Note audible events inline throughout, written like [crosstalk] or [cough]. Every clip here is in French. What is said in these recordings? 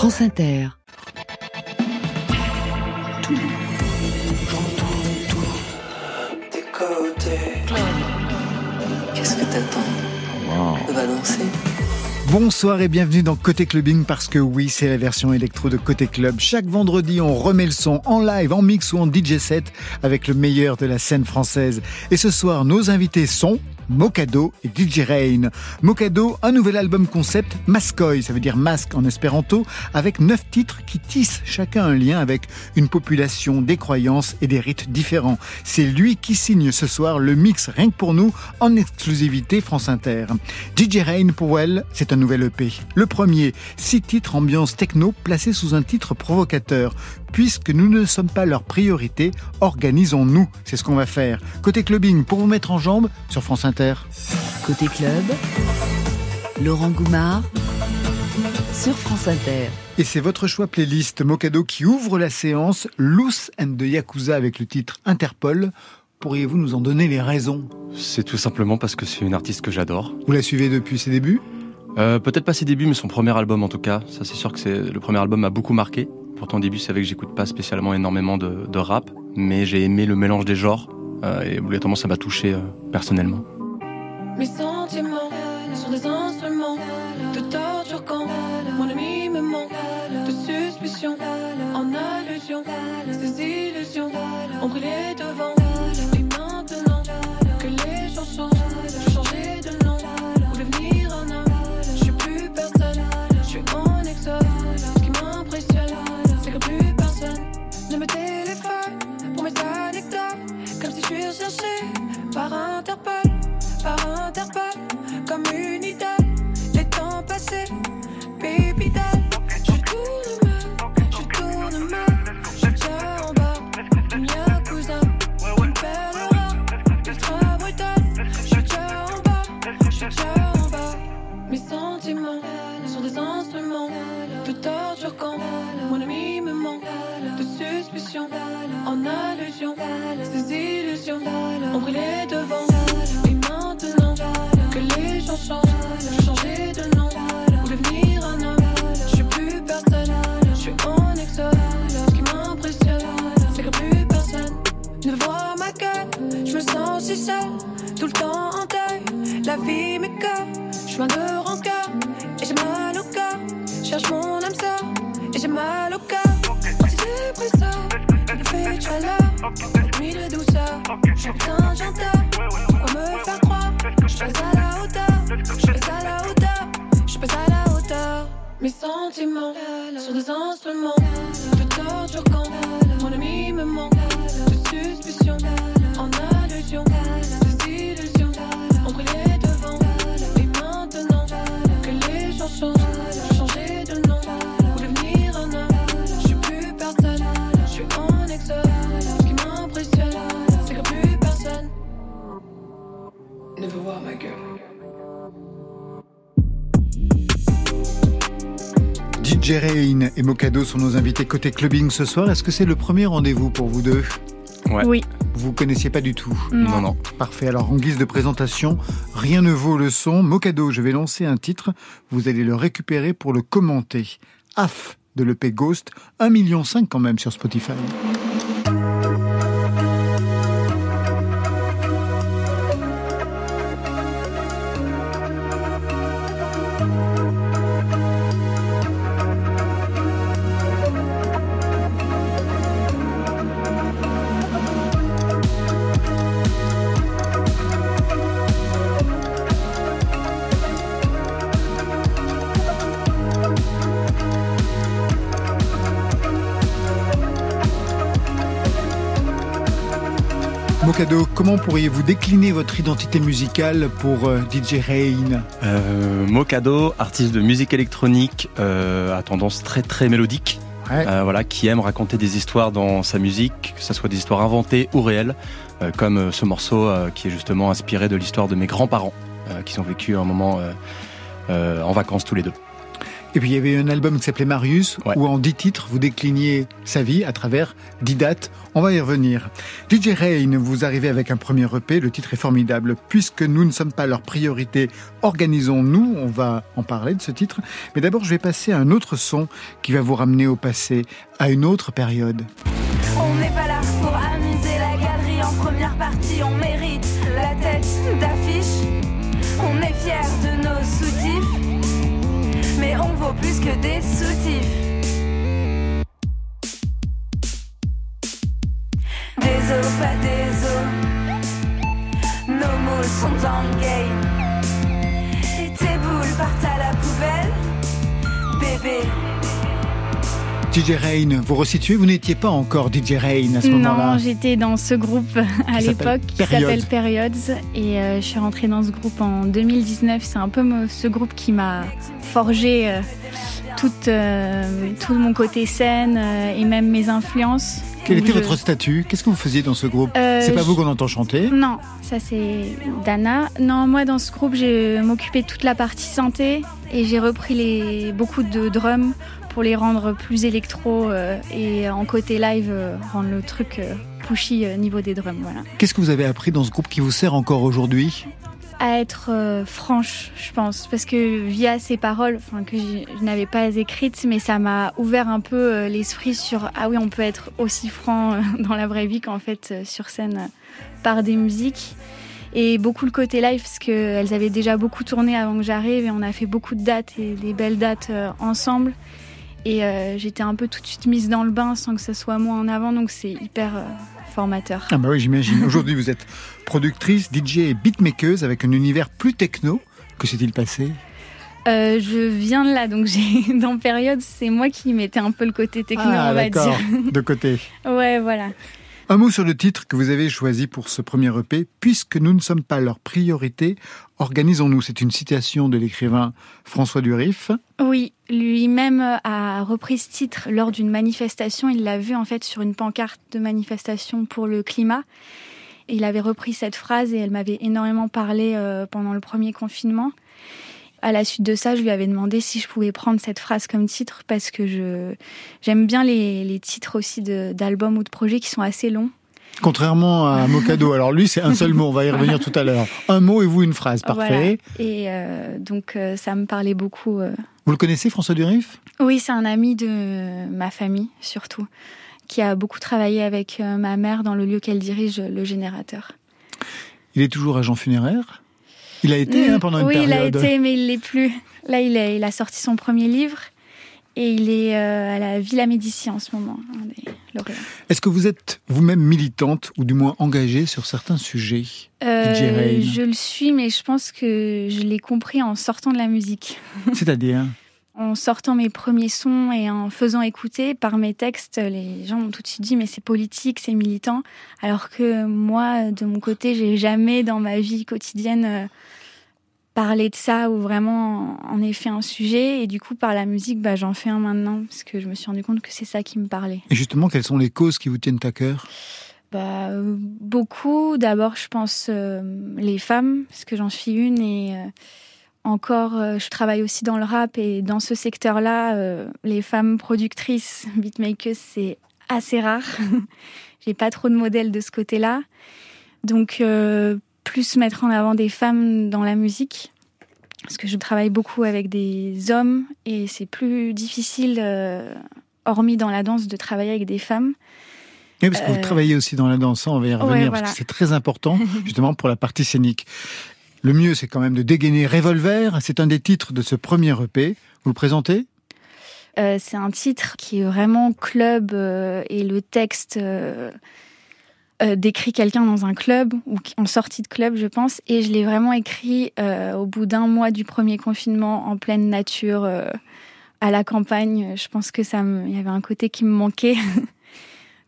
France Inter. Qu'est-ce que t'attends On. Bonsoir et bienvenue dans Côté Clubbing parce que oui, c'est la version électro de Côté Club. Chaque vendredi, on remet le son en live, en mix ou en DJ set avec le meilleur de la scène française. Et ce soir, nos invités sont Mokado et DJ Rain. Mokado, un nouvel album concept, Mascoy, ça veut dire masque en espéranto, avec neuf titres qui tissent chacun un lien avec une population, des croyances et des rites différents. C'est lui qui signe ce soir le mix rien que pour nous en exclusivité France Inter. DJ Rain pour elle, c'est un nouvel EP. Le premier, six titres ambiance techno placés sous un titre provocateur. Puisque nous ne sommes pas leur priorité, organisons-nous. C'est ce qu'on va faire. Côté clubbing, pour vous mettre en jambe sur France Inter. Côté club, Laurent Goumard sur France Inter. Et c'est votre choix playlist Mokado qui ouvre la séance Loose and the Yakuza avec le titre Interpol. Pourriez-vous nous en donner les raisons? C'est tout simplement parce que c'est une artiste que j'adore. Vous la suivez depuis ses débuts? Euh, Peut-être pas ses débuts, mais son premier album en tout cas. Ça, c'est sûr que c'est le premier album m'a beaucoup marqué. Pourtant, au début, c'est vrai que j'écoute pas spécialement énormément de, de rap, mais j'ai aimé le mélange des genres euh, et obligatoirement, ça m'a touché euh, personnellement. Mes sentiments sont des instruments de torture quand mon ami me manque de suspicion en allusion. Ces illusions ont brûlé devant. DJ Rain et Mokado sont nos invités côté clubbing ce soir. Est-ce que c'est le premier rendez-vous pour vous deux? Ouais. Oui. Vous connaissiez pas du tout? Non, non. Parfait. Alors, en guise de présentation, rien ne vaut le son. Mokado, je vais lancer un titre. Vous allez le récupérer pour le commenter. AF de l'EP Ghost, 1,5 million quand même sur Spotify. Comment pourriez-vous décliner votre identité musicale pour euh, DJ Rain Euh, Mokado, artiste de musique électronique euh, à tendance très très mélodique, Ouais. euh, voilà, qui aime raconter des histoires dans sa musique, que ce soit des histoires inventées ou réelles, euh, comme euh, ce morceau euh, qui est justement inspiré de l'histoire de mes grands-parents, euh, qui ont vécu un moment euh, euh, en vacances tous les deux. Et puis il y avait un album qui s'appelait Marius, Ouais. où en dix titres, vous décliniez sa vie à travers dix dates. On va y revenir. DJ Rain, vous arrivez avec un premier EP, le titre est formidable. Puisque nous ne sommes pas leur priorité, organisons-nous, on va en parler de ce titre. Mais d'abord, je vais passer à un autre son qui va vous ramener au passé, à une autre période. On n'est pas là des soutifs. Des os, pas des os, nos moules sont en game. Et tes boules partent à la poubelle, bébé. DJ Rain, vous resituez, vous n'étiez pas encore DJ Rain à ce moment-là. Non, j'étais dans ce groupe à l'époque qui s'appelle Periods et euh, je suis rentrée dans ce groupe en 2019. C'est un peu ce groupe qui m'a forgé euh, euh, tout mon côté scène euh, et même mes influences. Quel était je- votre statut? Qu'est-ce que vous faisiez dans ce groupe? Euh, C'est pas je- vous qu'on entend chanter Non, ça c'est Dana. Non, moi dans ce groupe, j'ai m'occupé de toute la partie santé et j'ai repris les, beaucoup de drums pour les rendre plus électro euh, et en côté live, euh, rendre le truc euh, pushy euh, niveau des drums. Voilà. Qu'est-ce que vous avez appris dans ce groupe qui vous sert encore aujourd'hui? À être euh, franche, je pense, parce que via ces paroles, enfin que je, n'avais pas écrites, mais ça m'a ouvert un peu euh, l'esprit sur ah oui, on peut être aussi franc euh, [laughs] dans la vraie vie qu'en fait sur scène par des musiques. Et beaucoup le côté live, parce qu'elles avaient déjà beaucoup tourné avant que j'arrive, et on a fait beaucoup de dates et des belles dates ensemble. Et j'étais un peu tout de suite mise dans le bain sans que ce soit moi en avant, donc c'est hyper formateur. Ah bah oui, j'imagine. [laughs] Aujourd'hui, vous êtes productrice, DJ et beatmakeuse avec un univers plus techno. Que s'est-il passé? Euh, je viens de là, donc j'ai [laughs] dans période, c'est moi qui mettais un peu le côté techno, Ah on va dire. [laughs] de côté. Ouais, voilà. Un mot sur le titre que vous avez choisi pour ce premier EP. Puisque nous ne sommes pas leur priorité, organisons-nous. C'est une citation de l'écrivain François Durif. Oui, lui-même a repris ce titre lors d'une manifestation. Il l'a vu en fait sur une pancarte de manifestation pour le climat. Il avait repris cette phrase et elle m'avait énormément parlé euh, pendant le premier confinement. À la suite de ça, je lui avais demandé si je pouvais prendre cette phrase comme titre parce que je j'aime bien les, les titres aussi d'albums ou de projets qui sont assez longs. Contrairement à Mocado. [laughs] Alors lui, c'est un seul mot. On va y revenir tout à l'heure. Un mot et vous une phrase. Parfait. Voilà. Et euh, donc euh, ça me parlait beaucoup. Vous le connaissez, François Durif Oui, c'est un ami de ma famille surtout, qui a beaucoup travaillé avec euh, ma mère dans le lieu qu'elle dirige, le générateur. Il est toujours agent funéraire? Il a été hein, pendant une oui, période. il a été, mais il l'est plus. Là, il a, il a sorti son premier livre et il est euh, à la Villa Médicis en ce moment. Est-ce que vous êtes vous-même militante ou du moins engagée sur certains sujets? Euh, je le suis, mais je pense que je l'ai compris en sortant de la musique. C'est-à-dire? En sortant mes premiers sons et en faisant écouter par mes textes, les gens m'ont tout de suite dit mais c'est politique, c'est militant. Alors que moi, de mon côté, j'ai jamais dans ma vie quotidienne euh, parlé de ça ou vraiment en ai fait un sujet. Et du coup, par la musique, bah, j'en fais un maintenant parce que je me suis rendu compte que c'est ça qui me parlait. Et justement, quelles sont les causes qui vous tiennent à cœur? Bah, euh, beaucoup. D'abord, je pense euh, les femmes, parce que j'en suis une et euh, encore, euh, je travaille aussi dans le rap et dans ce secteur-là, euh, les femmes productrices, [laughs] beatmakers, c'est assez rare. [laughs] J'ai pas trop de modèles de ce côté-là. Donc, euh, plus mettre en avant des femmes dans la musique. Parce que je travaille beaucoup avec des hommes et c'est plus difficile, euh, hormis dans la danse, de travailler avec des femmes. Oui, parce que vous travaillez aussi dans la danse, ça, on va y revenir, ouais, parce que c'est très important, [laughs] justement, pour la partie scénique. Le mieux, c'est quand même de dégainer Revolver. C'est un des titres de ce premier EP. Vous le présentez? Euh, c'est un titre qui est vraiment club euh, et le texte euh, décrit quelqu'un dans un club ou en sortie de club, je pense. Et je l'ai vraiment écrit au bout d'un mois du premier confinement, en pleine nature, à la campagne. Je pense que ça, il y avait un côté qui me manquait. [laughs]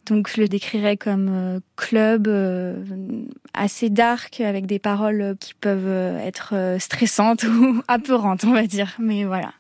Donc je le décrirais comme euh, club euh, assez dark avec des paroles qui peuvent euh, être euh, stressantes [laughs] ou apeurantes, on va dire. Mais voilà.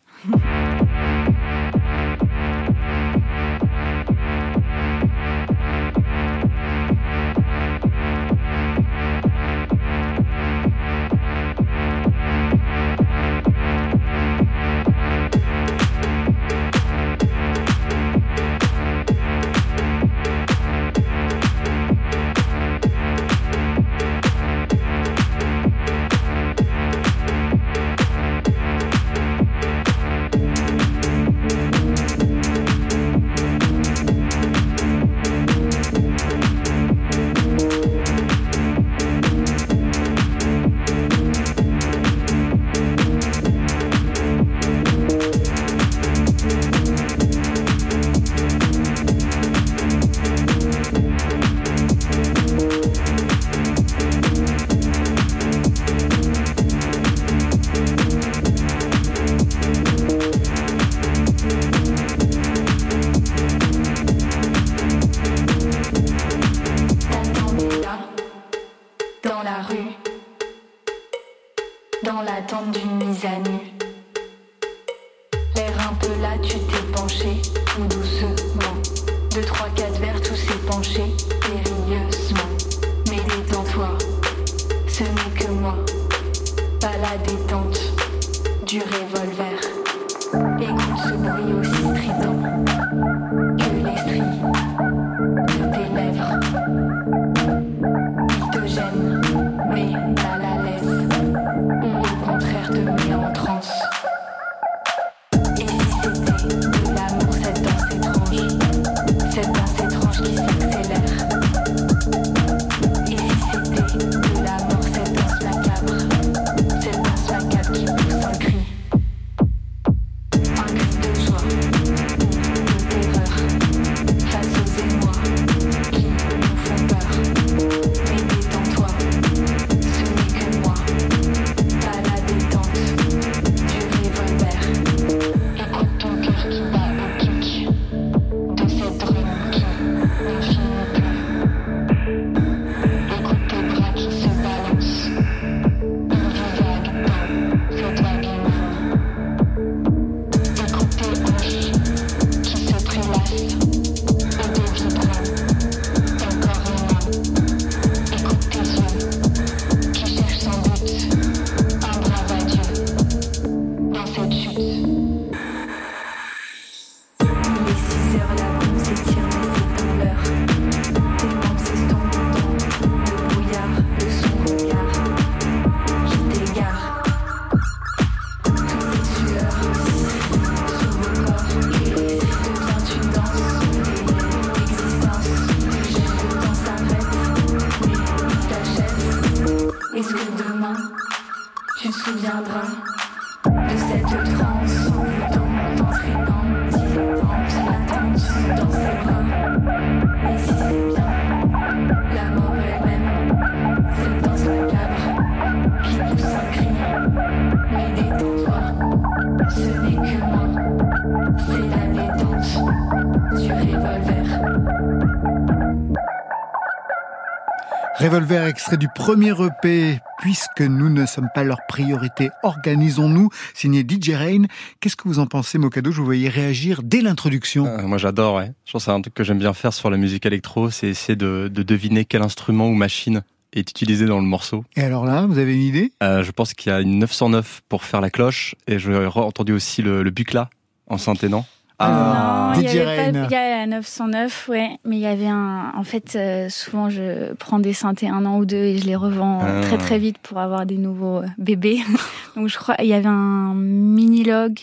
Revolver extrait du premier EP, puisque nous ne sommes pas leur priorité, organisons-nous, signé DJ Rain. Qu'est-ce que vous en pensez, Mokado? Je vous voyais réagir dès l'introduction. Euh, moi j'adore, ouais. Je pense que c'est un truc que j'aime bien faire sur la musique électro, c'est essayer de, deviner quel instrument ou machine est utilisé dans le morceau. Et alors là, vous avez une idée? Euh, Je pense qu'il y a une 909 pour faire la cloche, et j'ai entendu aussi le, le bucla en synthé, non ah, non, il y avait pas, il y a 909, ouais, mais il y avait un. En fait, euh, souvent je prends des synthés un an ou deux et je les revends ah. très très vite pour avoir des nouveaux euh, bébés. [laughs] Donc je crois il y avait un Minilog,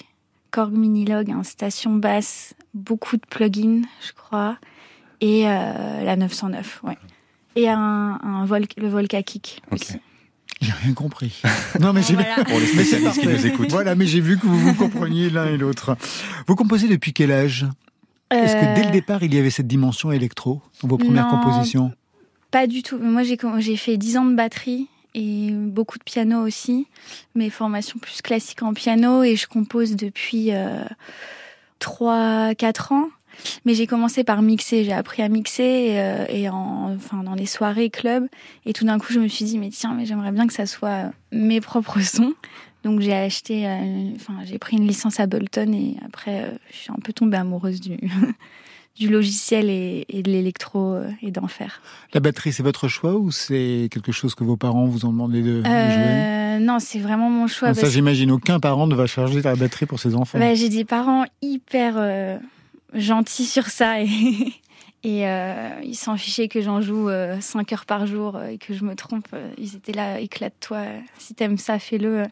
Korg Minilog, un station basse, beaucoup de plugins, je crois, et euh, la 909, ouais, et un, un le Volca Kick aussi. J'ai rien compris. Non, mais j'ai Pour les spécialistes qui nous écoutent. Voilà, mais j'ai vu que vous vous compreniez l'un et l'autre. Vous composez depuis quel âge? Est-ce que dès le euh, départ, il y avait cette dimension électro dans vos premières compositions? Pas du tout. Moi, j'ai fait 10 ans de batterie et beaucoup de piano aussi. Mes formations plus classiques en piano et je compose depuis euh, 3-4 ans. Mais j'ai commencé par mixer, j'ai appris à mixer euh, et en, enfin dans les soirées clubs et tout d'un coup je me suis dit mais tiens mais j'aimerais bien que ça soit mes propres [laughs] sons. Donc j'ai acheté, euh, enfin j'ai pris une licence Ableton et après euh, je suis un peu tombée amoureuse du [laughs] du logiciel et, de l'électro et d'en faire. La batterie, c'est votre choix ou c'est quelque chose que vos parents vous ont demandé de, jouer? Non, c'est vraiment mon choix. ça, j'imagine, aucun parent ne va charger la batterie pour ses enfants. Bah, j'ai des parents hyper gentil sur ça et, [laughs] et euh, ils s'en fichaient que j'en joue 5 euh, heures par jour euh, et que je me trompe. Ils étaient là, éclate-toi, si t'aimes ça, fais-le.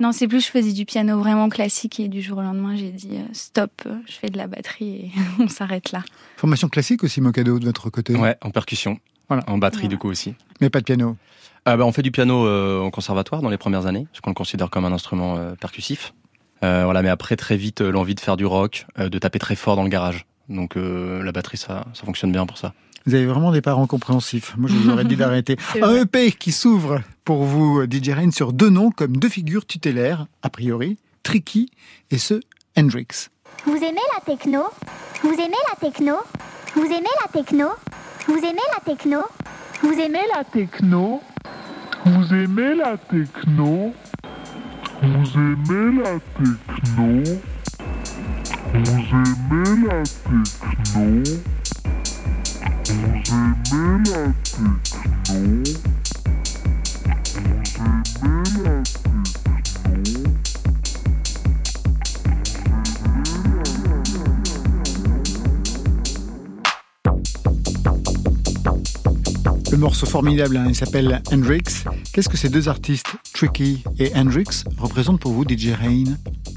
Non, c'est plus, je faisais du piano vraiment classique et du jour au lendemain, j'ai dit stop, je fais de la batterie et [laughs] on s'arrête là. Formation classique aussi, Mocado, de votre côté Ouais, en percussion. Voilà. En batterie, du coup aussi. Mais pas de piano bah, On fait du piano au conservatoire dans les premières années, parce qu'on le considère comme un instrument percussif. Euh, voilà, mais après très vite euh, l'envie de faire du rock, euh, de taper très fort dans le garage. Donc la batterie, ça, ça fonctionne bien pour ça. Vous avez vraiment des parents compréhensifs. Moi, je vous aurais dit [laughs] d'arrêter. Un EP qui s'ouvre pour vous, DJ Rain, sur deux noms comme deux figures tutélaires, a priori, Tricky et ce Hendrix. Vous aimez la techno? Vous aimez la techno? Vous aimez la techno? Vous aimez la techno? Vous aimez la techno? Vous aimez la techno? Vous aimez la techno? Vous aimez la techno? Vous aimez la techno? Vous aimez la techno? Le morceau formidable, hein, il s'appelle Hendrix. Qu'est-ce que ces deux artistes, Tricky et Hendrix, représentent pour vous, DJ Rain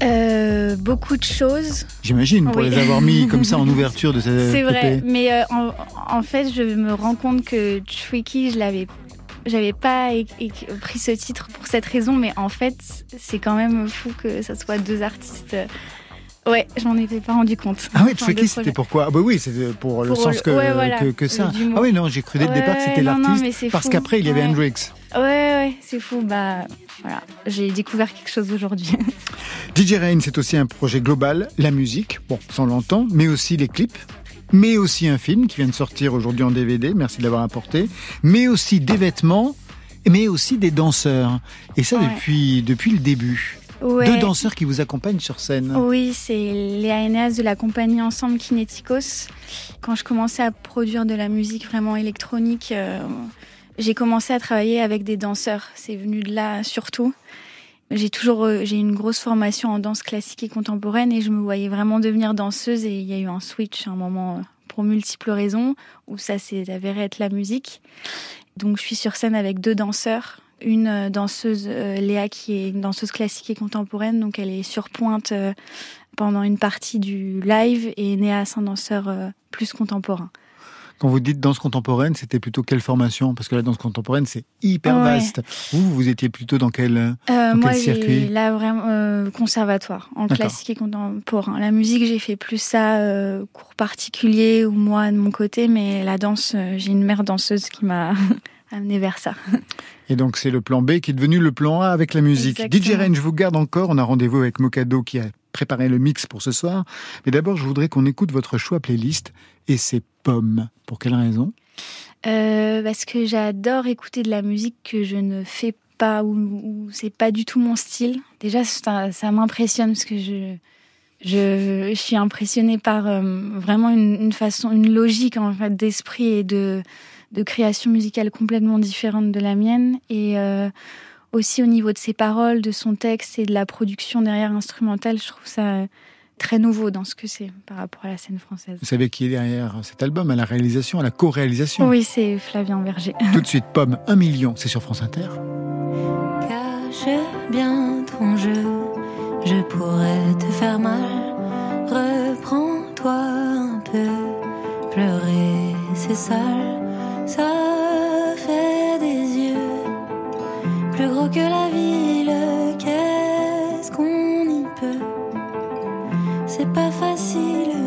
euh, Beaucoup de choses. J'imagine, pour les avoir mis comme ça en [laughs] ouverture de cette C'est vrai, mais euh, en, fait, je me rends compte que Tricky, je l'avais j'avais pas pris ce titre pour cette raison, mais en fait, c'est quand même fou que ça soit deux artistes Ouais, je m'en étais pas rendu compte. Ah oui, Tricky, c'était pourquoi Ah bah oui, c'était pour, le sens que, que, ça. Ah oui, non, j'ai cru dès le départ que c'était l'artiste, parce qu'après, il y avait Hendrix. Ouais, ouais, c'est fou. Bah, voilà, j'ai découvert quelque chose aujourd'hui. [laughs] DJ Rain, c'est aussi un projet global, la musique, bon, sans l'entend, mais aussi les clips, mais aussi un film qui vient de sortir aujourd'hui en DVD, merci de l'avoir apporté, mais aussi des vêtements, mais aussi des danseurs. Et ça depuis, depuis le début. Deux danseurs qui vous accompagnent sur scène. Oui, c'est Léa Enéas de la compagnie Ensemble Kineticos. Quand je commençais à produire de la musique vraiment électronique, euh, j'ai commencé à travailler avec des danseurs. C'est venu de là surtout. j'ai toujours euh, j'ai une grosse formation en danse classique et contemporaine et je me voyais vraiment devenir danseuse et il y a eu un switch un moment euh, pour multiples raisons où ça s'est avéré être la musique. Donc je suis sur scène avec deux danseurs, une euh, danseuse Léa qui est une danseuse classique et contemporaine donc elle est sur pointe pendant une partie du live et Néa un danseur plus contemporain. Quand vous dites danse contemporaine, c'était plutôt quelle formation? Parce que la danse contemporaine, c'est hyper vaste. Vous, vous étiez plutôt dans quel, euh, dans moi, quel circuit? Là, vraiment, euh, conservatoire, en classique et contemporain. La musique, j'ai fait plus ça, euh, cours particulier ou moi de mon côté, mais la danse, euh, j'ai une mère danseuse qui m'a [laughs] amené vers ça. Et donc, c'est le plan B qui est devenu le plan A avec la musique. Exactement. DJ je vous garde encore. On a rendez-vous avec Mokado qui a préparé le mix pour ce soir. Mais d'abord, je voudrais qu'on écoute votre choix playlist et c'est Pomme. Pour quelle raison? Euh, Parce que j'adore écouter de la musique que je ne fais pas ou, ou c'est pas du tout mon style. Déjà, ça, m'impressionne parce que je, suis impressionnée par euh, vraiment une, façon, une logique en fait d'esprit et de, de création musicale complètement différente de la mienne et euh, aussi au niveau de ses paroles, de son texte et de la production derrière instrumentale, je trouve ça très nouveau dans ce que c'est par rapport à la scène française. Vous savez qui est derrière cet album, à la réalisation, à la co-réalisation Oui, c'est Flavien Berger. [laughs] Tout de suite, Pomme, 1 million, c'est sur France Inter. Cache bien ton jeu, je pourrais te faire mal. Reprends-toi un peu, pleurer c'est sale, ça fait des yeux plus gros que la ville. Pas facile,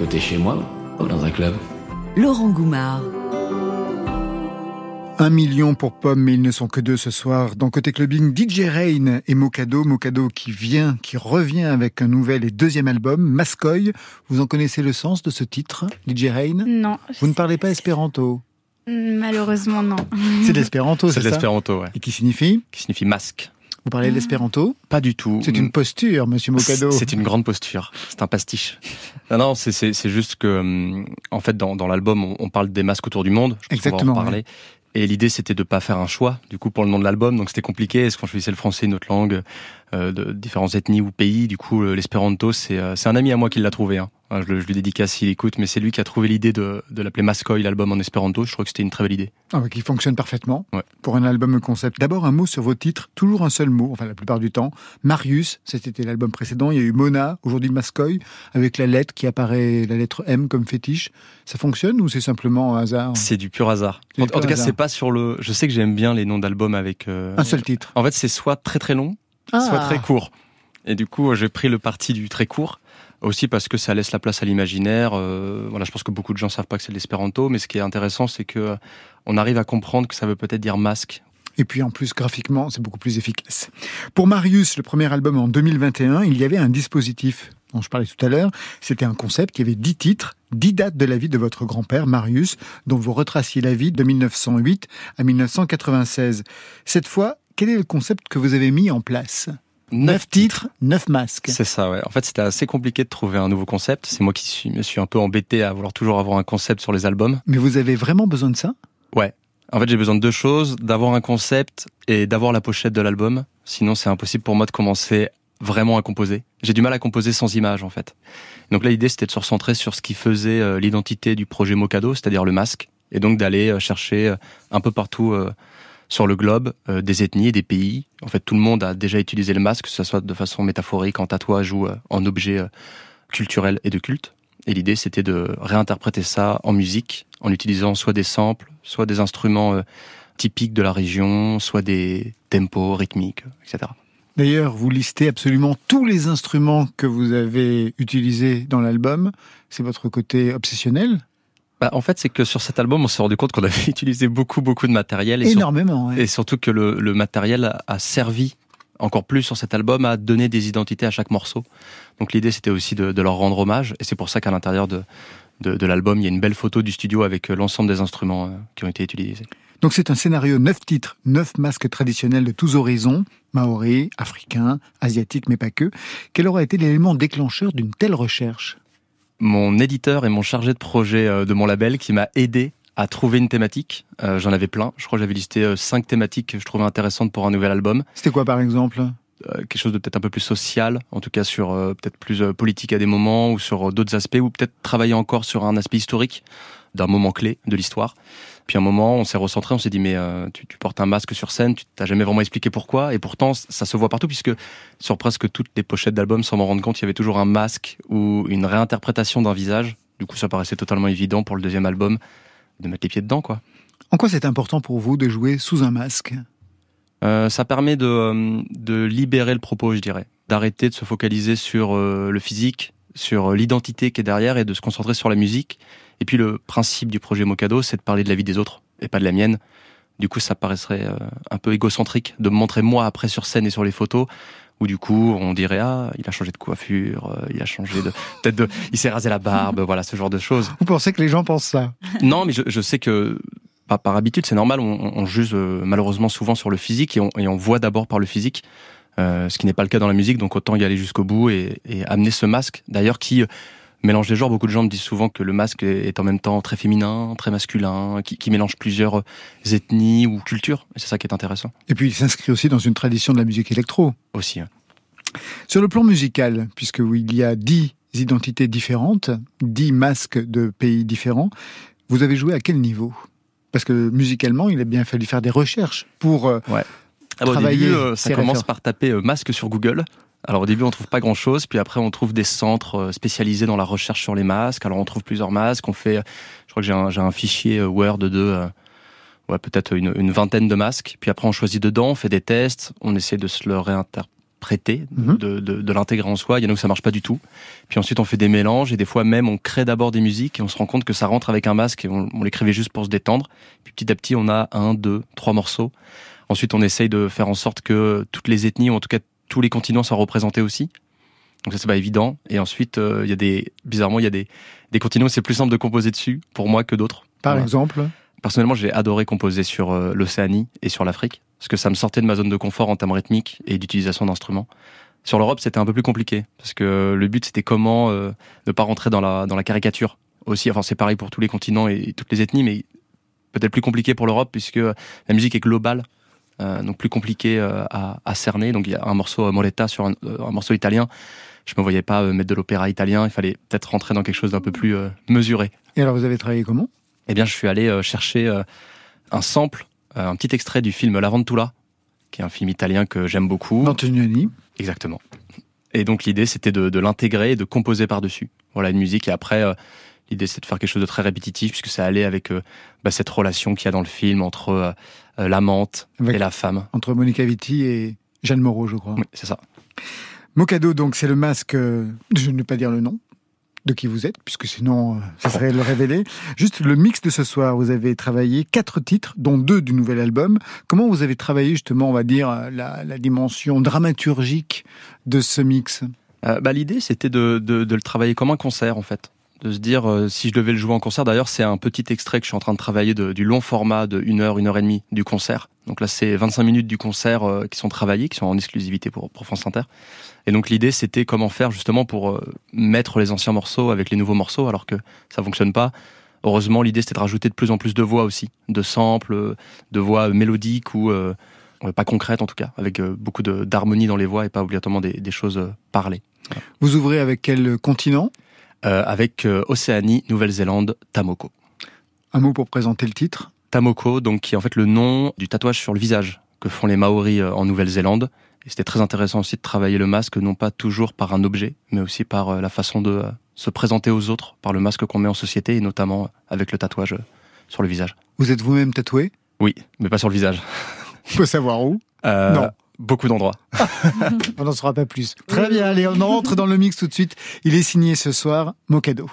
côté chez moi ou dans un club. Laurent Goumard. Un million pour Pomme, mais ils ne sont que deux ce soir. Dans Côté Clubbing, DJ Rain et Mokado. Mokado qui vient, qui revient avec un nouvel et deuxième album, Mascoy. Vous en connaissez le sens de ce titre, DJ Rain Non. Vous ne parlez pas espéranto Malheureusement, non. C'est l'espéranto, C'est c'est ça? l'espéranto, ouais. Et qui signifie? Qui signifie masque. Vous parlez de l'espéranto? Pas du tout. C'est une posture, monsieur Mocado. C'est une grande posture. C'est un pastiche. Non, non, c'est- juste que, hum, en fait, dans, dans l'album, on, on parle des masques autour du monde. Je pense qu'on va en Exactement, reparler. Et l'idée, c'était de pas faire un choix, du coup, pour le nom de l'album. Donc, c'était compliqué. Est-ce qu'on choisissait le français, une autre langue, de différentes ethnies ou pays Du coup, euh, l'espéranto, c'est euh, c'est un ami à moi qui l'a trouvé. Hein. Enfin, Je, le- je lui dédicace s'il écoute, mais c'est lui qui a trouvé l'idée de, de l'appeler Mascoy, l'album en espéranto. Je crois que c'était une très belle idée. Ah, qui fonctionne parfaitement Ouais. pour un album concept. D'abord, un mot sur vos titres, toujours un seul mot, enfin la plupart du temps. Marius, c'était l'album précédent. Il y a eu Mona, aujourd'hui Mascoy, avec la lettre qui apparaît, la lettre M comme fétiche. Ça fonctionne ou c'est simplement un hasard? C'est du pur hasard. En, tout cas, c'est pas sur le. Je sais que j'aime bien les noms d'albums avec. euh, Un seul titre. En fait, c'est soit très très long, Ah. soit très court. Et du coup, j'ai pris le parti du très court, aussi parce que ça laisse la place à l'imaginaire. Euh, voilà, je pense que beaucoup de gens savent pas que c'est l'espéranto, mais ce qui est intéressant, c'est que euh, on arrive à comprendre que ça veut peut-être dire masque. Et puis en plus, graphiquement, c'est beaucoup plus efficace. Pour Marius, le premier album en 2021, il y avait un dispositif dont je parlais tout à l'heure. C'était un concept qui avait dix titres, dix dates de la vie de votre grand-père, Marius, dont vous retraciez la vie de 1908 à 1996. Cette fois, quel est le concept que vous avez mis en place Neuf titres, neuf masques. C'est ça, ouais. En fait, c'était assez compliqué de trouver un nouveau concept. C'est moi qui suis, me suis un peu embêté à vouloir toujours avoir un concept sur les albums. Mais vous avez vraiment besoin de ça? Ouais. En fait, j'ai besoin de deux choses d'avoir un concept et d'avoir la pochette de l'album. Sinon, c'est impossible pour moi de commencer vraiment à composer. J'ai du mal à composer sans image, en fait. Donc là, l'idée, c'était de se recentrer sur ce qui faisait euh, l'identité du projet Mocado, c'est-à-dire le masque, et donc d'aller euh, chercher euh, un peu partout sur le globe euh, des ethnies et des pays. En fait, tout le monde a déjà utilisé le masque, que ce soit de façon métaphorique, en tatouage ou euh, en objet euh, culturel et de culte. Et l'idée, c'était de réinterpréter ça en musique, en utilisant soit des samples, soit des instruments typiques de la région, soit des tempos rythmiques, etc. D'ailleurs, vous listez absolument tous les instruments que vous avez utilisés dans l'album. C'est votre côté obsessionnel Bah, en fait, c'est que sur cet album, on s'est rendu compte qu'on avait [laughs] utilisé beaucoup, beaucoup de matériel. Et sur- Énormément. ouais. Et surtout que le, le matériel a, servi encore plus sur cet album à donner des identités à chaque morceau. Donc l'idée c'était aussi de, de leur rendre hommage et c'est pour ça qu'à l'intérieur de, de, de l'album il y a une belle photo du studio avec euh, l'ensemble des instruments euh, qui ont été utilisés. Donc c'est un scénario neuf titres, neuf masques traditionnels de tous horizons, maoris, africains, asiatiques, mais pas que. Quel aurait été l'élément déclencheur d'une telle recherche? Mon éditeur et mon chargé de projet euh, de mon label qui m'a aidé à trouver une thématique. Euh, J'en avais plein. Je crois que j'avais listé euh, cinq thématiques que je trouvais intéressantes pour un nouvel album. C'était quoi par exemple? Euh, quelque chose de peut-être un peu plus social, en tout cas sur euh, peut-être plus politique à des moments ou sur d'autres aspects, ou peut-être travailler encore sur un aspect historique d'un moment clé de l'histoire. Puis un moment, on s'est recentré, on s'est dit mais euh, tu, tu portes un masque sur scène, tu t'as jamais vraiment expliqué pourquoi, et pourtant ça se voit partout puisque sur presque toutes les pochettes d'albums, sans m'en rendre compte, il y avait toujours un masque ou une réinterprétation d'un visage. Du coup, ça paraissait totalement évident pour le deuxième album de mettre les pieds dedans, quoi. En quoi c'est important pour vous de jouer sous un masque? Euh, ça permet de, euh, de libérer le propos, je dirais. D'arrêter de se focaliser sur le physique, sur l'identité qui est derrière et de se concentrer sur la musique. Et puis le principe du projet Mocado, c'est de parler de la vie des autres et pas de la mienne. Du coup, ça paraîtrait euh, un peu égocentrique de me montrer moi après sur scène et sur les photos, où du coup on dirait ah il a changé de coiffure, euh, il a changé de [laughs] peut-être de, il s'est rasé la barbe, voilà ce genre de choses. Vous pensez que les gens pensent ça? Non, mais je, je sais que par, par habitude, c'est normal. On, on juge euh, malheureusement souvent sur le physique et on, et on voit d'abord par le physique, euh, ce qui n'est pas le cas dans la musique. Donc autant y aller jusqu'au bout et, et amener ce masque. D'ailleurs, qui euh, mélange les genres. Beaucoup de gens me disent souvent que le masque est en même temps très féminin, très masculin, qui, qui mélange plusieurs ethnies ou cultures. Et c'est ça qui est intéressant Et puis il s'inscrit aussi dans une tradition de la musique électro. aussi. Sur le plan musical, puisque il y a dix identités différentes, dix masques de pays différents, vous avez joué à quel niveau? Parce que musicalement, il a bien fallu faire des recherches pour euh, Ouais. Ah bah, au travailler début, euh, ça commence par taper euh, masque sur Google. Alors au début, on trouve pas grand-chose, puis après, on trouve des centres euh, spécialisés dans la recherche sur les masques. Alors on trouve plusieurs masques. On fait, euh, je crois que j'ai un, j'ai un fichier euh, Word de ouais, peut-être une, une vingtaine de masques. Puis après, on choisit dedans, on fait des tests, on essaie de se le réinterpréter, Mhm. de, de, de l'intégrer en soi. Il y en a où ça marche pas du tout. Puis ensuite, on fait des mélanges et des fois même, on crée d'abord des musiques et on se rend compte que ça rentre avec un masque et on, on l'écrivait juste pour se détendre. Puis petit à petit, on a un, deux, trois morceaux. Ensuite, on essaye de faire en sorte que toutes les ethnies, ou en tout cas tous les continents, soient représentés aussi. Donc ça, c'est pas évident. Et ensuite, euh, il y a des, bizarrement, il y a des, des continents où c'est plus simple de composer dessus, pour moi, que d'autres. par Voilà. exemple Personnellement, j'ai adoré composer sur euh, l'Océanie et sur l'Afrique. parce que ça me sortait de ma zone de confort en termes rythmiques et d'utilisation d'instruments. Sur l'Europe, c'était un peu plus compliqué, parce que le but, c'était comment euh, ne pas rentrer dans la, dans la caricature. Aussi, enfin, c'est pareil pour tous les continents et toutes les ethnies, mais peut-être plus compliqué pour l'Europe, puisque la musique est globale, donc plus compliqué euh, à, à, cerner. Donc il y a un morceau euh, Moletta sur un, euh, un morceau italien. Je me voyais pas mettre de l'opéra italien, il fallait peut-être rentrer dans quelque chose d'un peu plus mesuré. Et alors vous avez travaillé comment? Eh bien, je suis allé chercher un sample, un petit extrait du film L'Aventula, qui est un film italien que j'aime beaucoup. D'Antonioni. Exactement. Et donc l'idée, c'était de, de l'intégrer et de composer par-dessus. Voilà, une musique. Et après, euh, l'idée, c'est de faire quelque chose de très répétitif, puisque ça allait avec euh, bah, cette relation qu'il y a dans le film entre euh, l'amante et la femme. Entre Monica Vitti et Jeanne Moreau, je crois. Oui, c'est ça. Mocado, donc, c'est le masque, je ne vais pas dire le nom, de qui vous êtes, puisque sinon, euh, ça serait le révéler. Juste le mix de ce soir, vous avez travaillé quatre titres, dont deux du nouvel album. Comment vous avez travaillé justement, on va dire, la, la dimension dramaturgique de ce mix? Euh, bah, L'idée, c'était de, de, de, le travailler comme un concert, en fait. De se dire, euh, si je devais le jouer en concert, d'ailleurs, c'est un petit extrait que je suis en train de travailler de, du long format de une heure, une heure et demie du concert. Donc là, c'est 25 minutes du concert euh, qui sont travaillées, qui sont en exclusivité pour, pour France Inter. Et donc l'idée, c'était comment faire justement pour euh, mettre les anciens morceaux avec les nouveaux morceaux, alors que ça fonctionne pas. Heureusement, l'idée, c'était de rajouter de plus en plus de voix aussi, de samples, de voix mélodiques ou euh, pas concrètes en tout cas, avec euh, beaucoup d'harmonie dans les voix et pas obligatoirement des, des choses parlées. Vous ouvrez avec quel continent? Avec Océanie, Nouvelle-Zélande, Tamoko. Un mot pour présenter le titre? Tamoko, donc qui est en fait le nom du tatouage sur le visage que font les Maoris en Nouvelle-Zélande. Et c'était très intéressant aussi de travailler le masque, non pas toujours par un objet, mais aussi par la façon de se présenter aux autres, par le masque qu'on met en société, et notamment avec le tatouage sur le visage. Vous êtes vous-même tatoué? Oui, mais pas sur le visage. On peut savoir où? Euh, Non. Beaucoup d'endroits. [laughs] on n'en saura pas plus. Très bien, allez, on rentre dans le mix tout de suite. Il est signé ce soir, Mocado.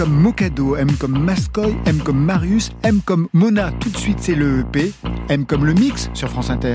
Comme Mokado, M comme Mascoy, M comme Marius, M comme Mona. Tout de suite, c'est le EP. M comme le mix sur France Inter.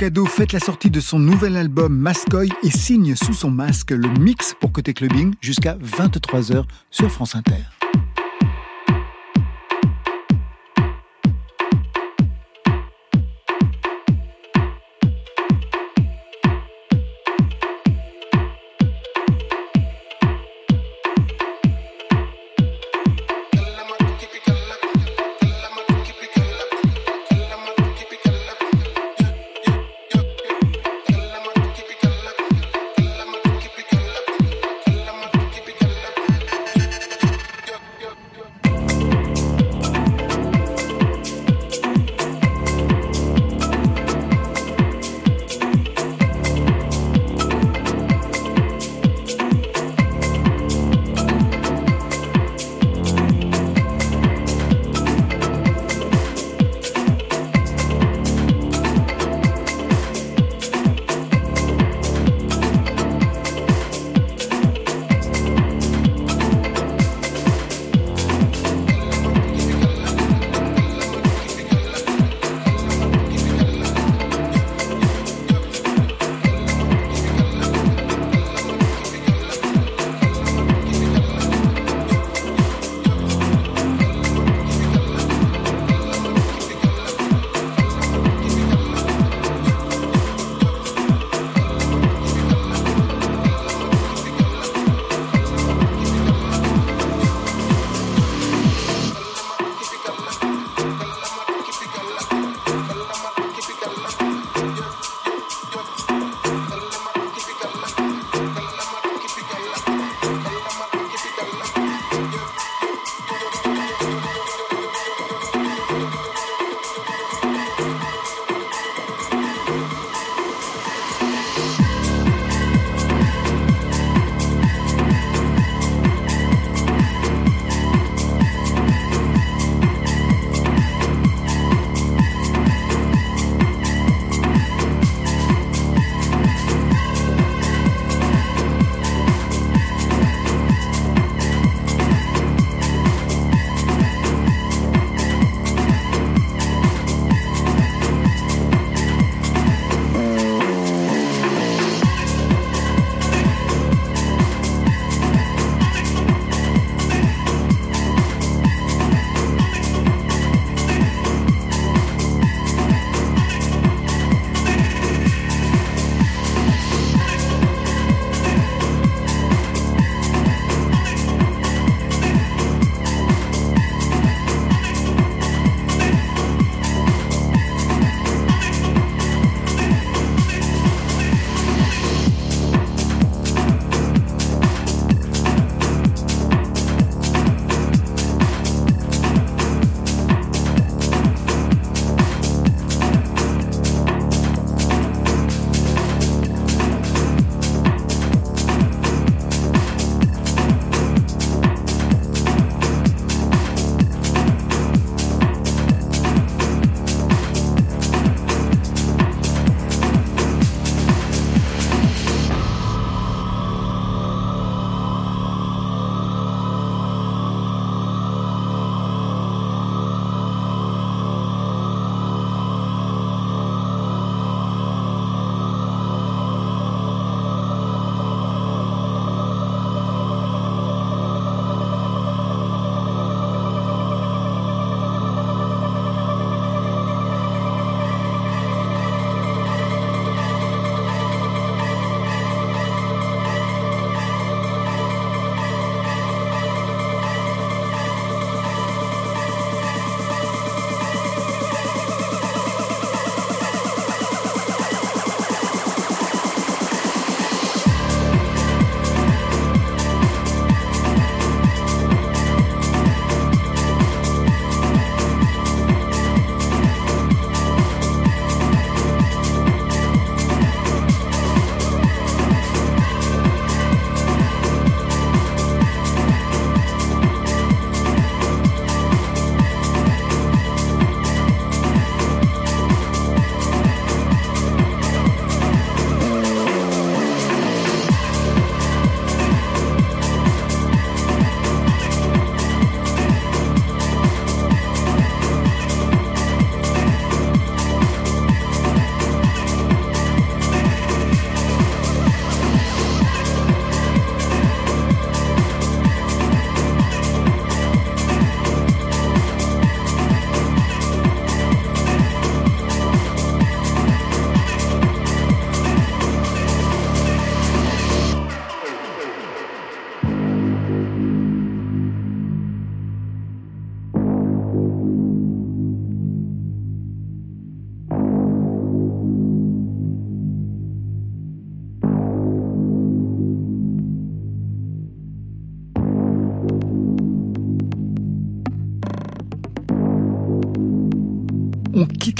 Cadeau fête la sortie de son nouvel album Mascoy et signe sous son masque le mix pour Côté Clubbing jusqu'à 23h sur France Inter.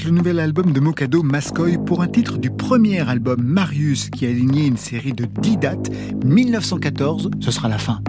Le nouvel album de Mokado, Mascoy, pour un titre du premier album Marius qui a aligné une série de 10 dates. 1914, ce sera la fin.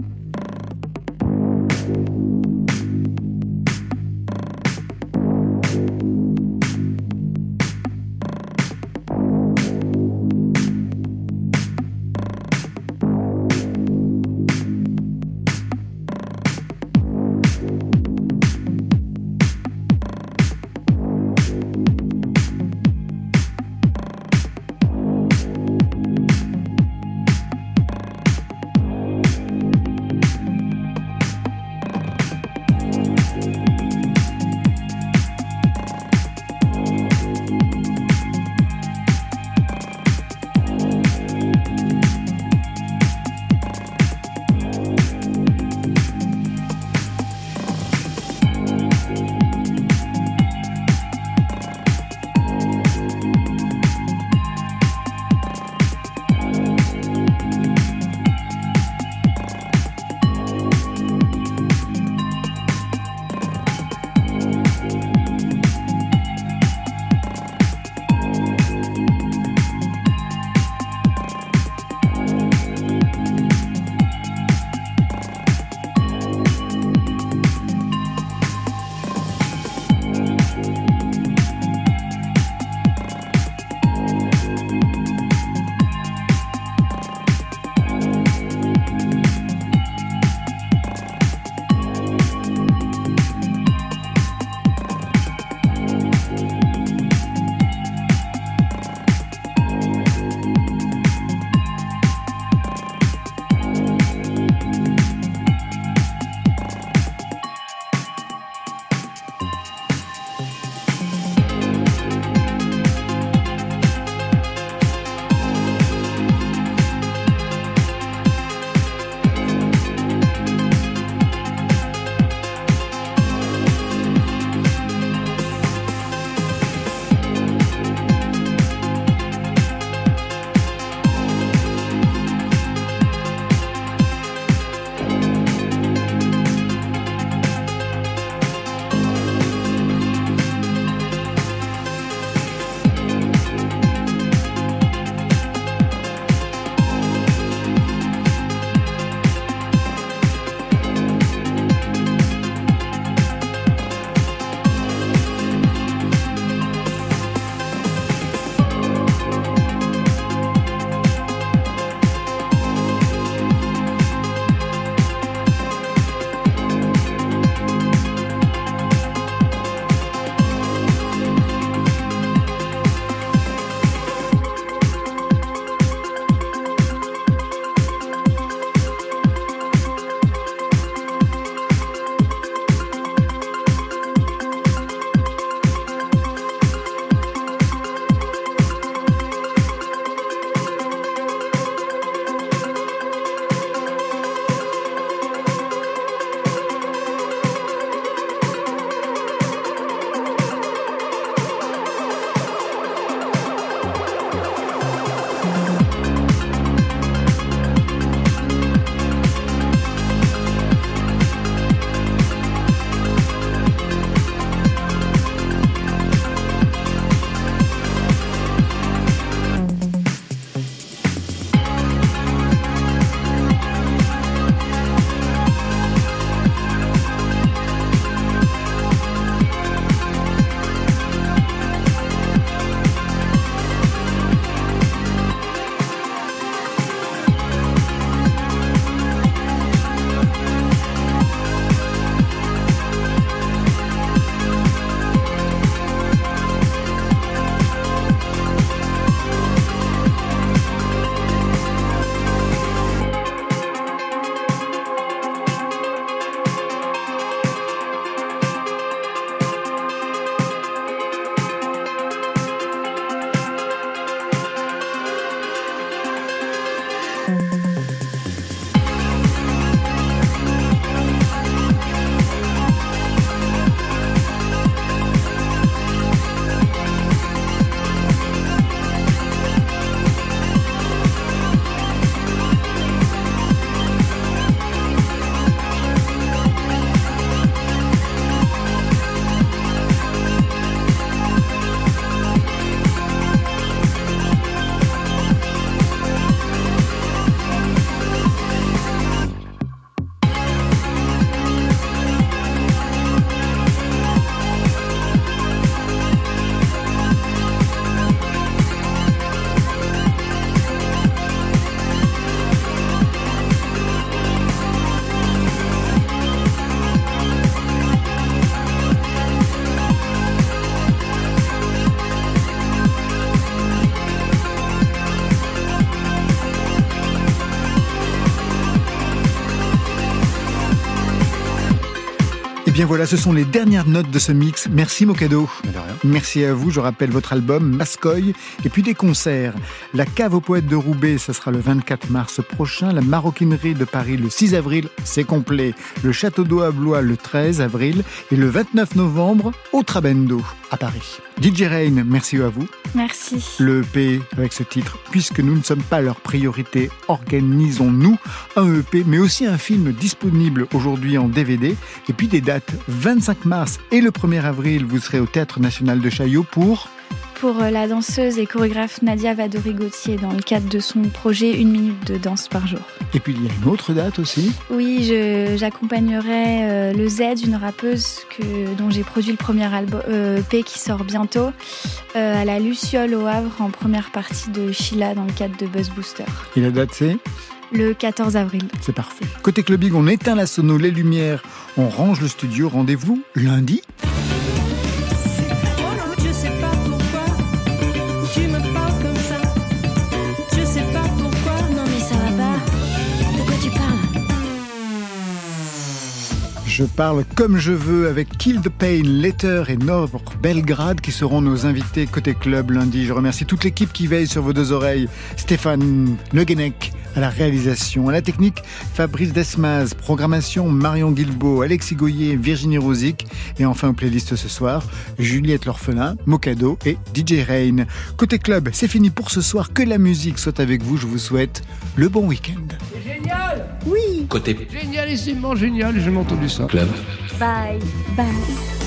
Bien voilà, ce sont les dernières notes de ce mix. Merci Mocado. Merci à vous. Je rappelle votre album Mascoy et puis des concerts. La cave aux poètes de Roubaix, ça sera le 24 mars prochain. La maroquinerie de Paris le 6 avril, c'est complet. Le château d'eau à Blois le 13 avril et le 29 novembre au Trabendo à Paris. DJ Rain, merci à vous. Merci. Le EP avec ce titre, puisque nous ne sommes pas leur priorité, organisons-nous un EP, mais aussi un film disponible aujourd'hui en DVD. Et puis des dates 25 mars et le 1er avril, vous serez au Théâtre National de Chaillot pour pour euh, la danseuse et chorégraphe Nadia Vadori-Gauthier dans le cadre de son projet Une minute de danse par jour. Et puis il y a une autre date aussi Oui, j'accompagnerai euh, le Z, une rappeuse que, dont j'ai produit le premier album euh, EP qui sort bientôt, euh, à la Luciole au Havre en première partie de Sheila dans le cadre de Buzz Booster. Et la date c'est? Le 14 avril. C'est parfait. Côté clubbing, on éteint la sono, les lumières, on range le studio. Rendez-vous lundi. Je parle comme je veux avec Kill the Pain, Letter et Nord Belgrade qui seront nos invités côté club lundi. Je remercie toute l'équipe qui veille sur vos deux oreilles. Stéphane Le Guenec à la réalisation, à la technique, Fabrice Desmaz, programmation Marion Guilbeault, Alexis Goyer, Virginie Rosic et enfin aux playlists ce soir, Juliette L'Orphelin, Mocado et DJ Rain. Côté club, c'est fini pour ce soir. Que la musique soit avec vous. Je vous souhaite le bon week-end. Génial Côté Génialissimement génial, j'ai entendu ça. club. Bye. Bye.